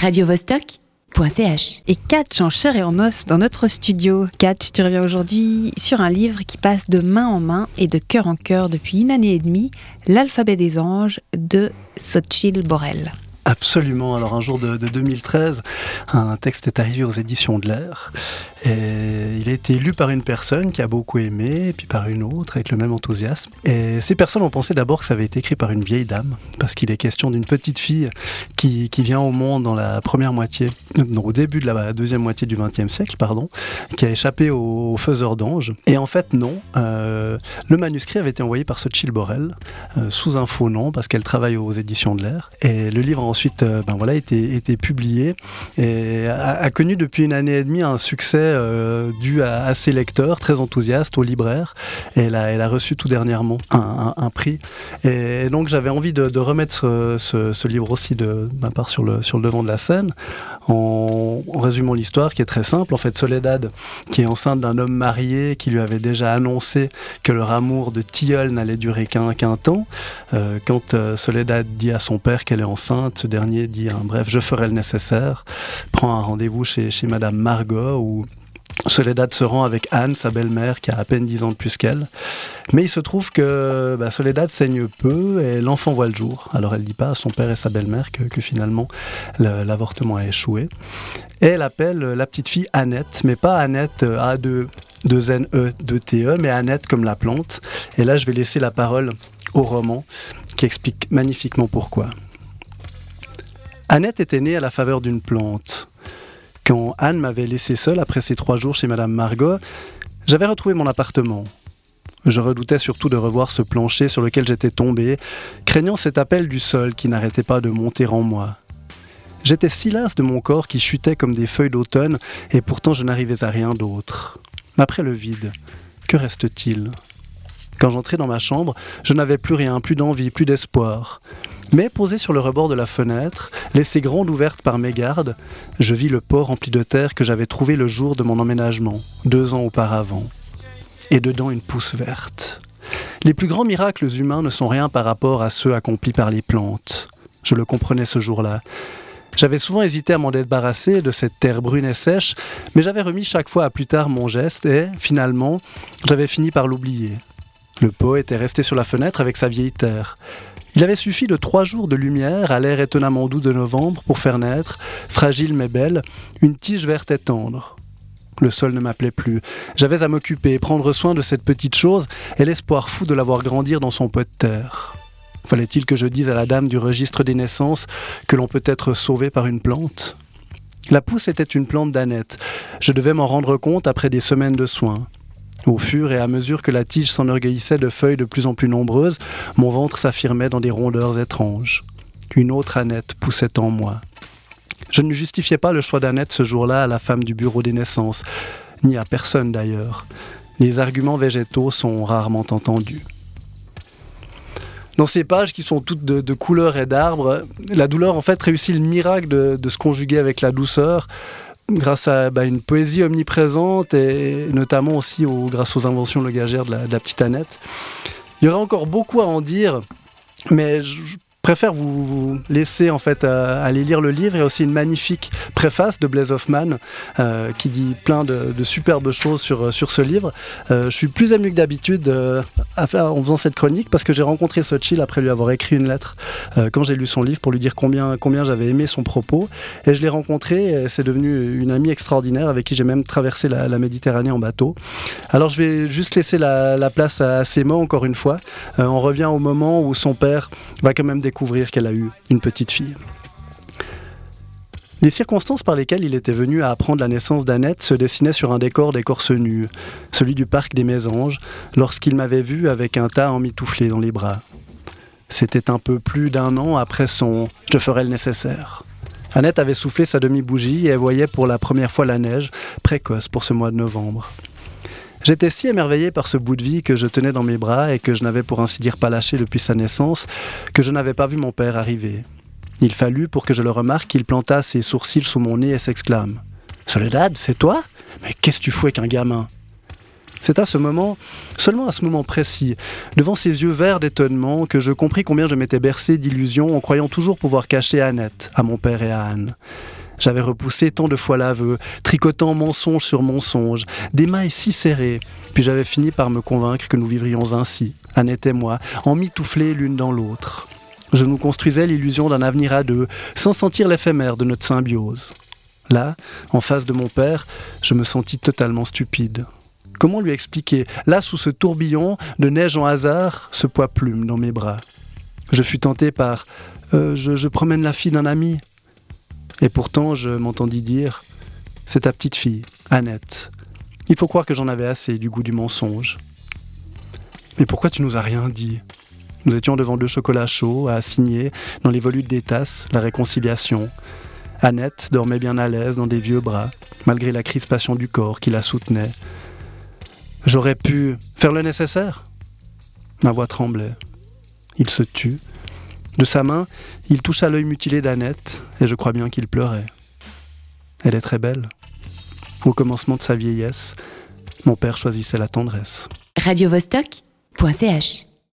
radiovostok.ch. Et Catch en chair et en os dans notre studio. Catch, tu reviens aujourd'hui sur un livre qui passe de main en main et de cœur en cœur depuis une année et demie, L'alphabet des anges de Sochil Borel. Absolument. Alors un jour de, 2013, un texte est arrivé aux éditions de l'Air et il a été lu par une personne qui a beaucoup aimé, puis par une autre avec le même enthousiasme. Et ces personnes ont pensé d'abord que ça avait été écrit par une vieille dame, parce qu'il est question d'une petite fille qui, qui, vient au monde dans la première moitié, non, au début de la deuxième moitié du XXe siècle, pardon, qui a échappé aux, faiseurs d'anges. Et en fait, non. Euh, le manuscrit avait été envoyé par Sochil Borel, euh, sous un faux nom, parce qu'elle travaille aux éditions de l'Air. Et le livre ensuite euh, ben voilà, été, été publié et a, connu depuis une année et demie un succès euh, dû à, ses lecteurs, très enthousiastes, aux libraires. Et elle a, reçu tout dernièrement un, prix. Et, donc j'avais envie de, remettre ce, livre aussi de ma part sur le devant de la scène en, résumant l'histoire qui est très simple. En fait, Soledad, qui est enceinte d'un homme marié qui lui avait déjà annoncé que leur amour de tilleul n'allait durer qu'un qu'un temps, euh, quand Soledad dit à son père qu'elle est enceinte, ce dernier dit, hein, bref, je ferai le nécessaire, prend un rendez-vous chez, Madame Margot, Soledad se rend avec Anne, sa belle-mère, qui a à peine 10 ans de plus qu'elle. Mais il se trouve que bah, Soledad saigne peu et l'enfant voit le jour. Alors elle dit pas à son père et sa belle-mère que, finalement l'avortement a échoué. Et elle appelle la petite fille Annette, mais pas Annette euh, A de, de N E de T E, mais Annette comme la plante. Et là, je vais laisser la parole au roman qui explique magnifiquement pourquoi. Annette était née à la faveur d'une plante. Quand Anne m'avait laissé seule après ces trois jours chez Madame Margot, j'avais retrouvé mon appartement. Je redoutais surtout de revoir ce plancher sur lequel j'étais tombé, craignant cet appel du sol qui n'arrêtait pas de monter en moi. J'étais si las de mon corps qui chutait comme des feuilles d'automne, et pourtant je n'arrivais à rien d'autre. Après le vide, que reste-t-il? Quand j'entrais dans ma chambre, je n'avais plus rien, plus d'envie, plus d'espoir. Mais posé sur le rebord de la fenêtre, laissée grande ouverte par mes gardes, je vis le pot rempli de terre que j'avais trouvé le jour de mon emménagement, deux ans auparavant. Et dedans une pousse verte. Les plus grands miracles humains ne sont rien par rapport à ceux accomplis par les plantes. Je le comprenais ce jour-là. J'avais souvent hésité à m'en débarrasser de cette terre brune et sèche, mais j'avais remis chaque fois à plus tard mon geste et, finalement, j'avais fini par l'oublier. Le pot était resté sur la fenêtre avec sa vieille terre. Il avait suffi de trois jours de lumière à l'air étonnamment doux de novembre pour faire naître, fragile mais belle, une tige verte et tendre. Le sol ne m'appelait plus. J'avais à m'occuper, prendre soin de cette petite chose et l'espoir fou de la voir grandir dans son pot de terre. Fallait-il que je dise à la dame du registre des naissances que l'on peut être sauvé par une plante? La pousse était une plante d'Annette. Je devais m'en rendre compte après des semaines de soins. Au fur et à mesure que la tige s'enorgueillissait de feuilles de plus en plus nombreuses, mon ventre s'affirmait dans des rondeurs étranges. Une autre Annette poussait en moi. Je ne justifiais pas le choix d'Annette ce jour-là à la femme du bureau des naissances, ni à personne d'ailleurs. Les arguments végétaux sont rarement entendus. Dans ces pages qui sont toutes de, couleurs et d'arbres, la douleur en fait réussit le miracle de se conjuguer avec la douceur, grâce à bah, une poésie omniprésente et notamment aussi grâce aux inventions logagères de la, de la petite Annette. Il y aurait encore beaucoup à en dire, mais je, préfère vous laisser en fait euh, aller lire le livre. Il y a aussi une magnifique préface de Blaise Hoffman euh, qui dit plein de, superbes choses sur, euh, sur ce livre. je suis plus ému que d'habitude en faisant cette chronique parce que j'ai rencontré Sochil après lui avoir écrit une lettre quand j'ai lu son livre pour lui dire combien, combien j'avais aimé son propos. Et je l'ai rencontré c'est devenu une amie extraordinaire avec qui j'ai même traversé la, Méditerranée en bateau. Alors je vais juste laisser la, la place à, ces mots encore une fois. on revient au moment où son père va quand même découvrir qu'elle a eu une petite fille. Les circonstances par lesquelles il était venu à apprendre la naissance d'Annette se dessinaient sur un décor d'écorce nue, celui du parc des Mésanges, lorsqu'il m'avait vu avec un tas emmitouflé dans les bras. C'était un peu plus d'un an après son Je ferai le nécessaire. Annette avait soufflé sa demi-bougie et voyait pour la première fois la neige, précoce pour ce mois de novembre. J'étais si émerveillé par ce bout de vie que je tenais dans mes bras et que je n'avais pour ainsi dire pas lâché depuis sa naissance, que je n'avais pas vu mon père arriver. Il fallut, pour que je le remarque, qu'il planta ses sourcils sous mon nez et s'exclame Soledad, c'est toi? Mais qu'est-ce que tu fous avec un gamin? C'est à ce moment, seulement à ce moment précis, devant ses yeux verts d'étonnement, que je compris combien je m'étais bercé d'illusions en croyant toujours pouvoir cacher Annette à mon père et à Anne. J'avais repoussé tant de fois l'aveu, tricotant mensonge sur mensonge, des mailles si serrées, puis j'avais fini par me convaincre que nous vivrions ainsi, Annette et moi, en mitouflés l'une dans l'autre. Je nous construisais l'illusion d'un avenir à deux, sans sentir l'éphémère de notre symbiose. Là, en face de mon père, je me sentis totalement stupide. Comment lui expliquer, là sous ce tourbillon de neige en hasard, ce poids plume dans mes bras Je fus tenté par euh, je, promène la fille d'un ami. Et pourtant, je m'entendis dire C'est ta petite fille, Annette. Il faut croire que j'en avais assez du goût du mensonge. Mais pourquoi tu nous as rien dit? Nous étions devant deux chocolats chauds à signer dans les volutes des tasses la réconciliation. Annette dormait bien à l'aise dans des vieux bras, malgré la crispation du corps qui la soutenait. J'aurais pu faire le nécessaire. Ma voix tremblait. Il se tut. De sa main, il toucha l'œil mutilé d'Annette, et je crois bien qu'il pleurait. Elle est très belle. Au commencement de sa vieillesse, mon père choisissait la tendresse.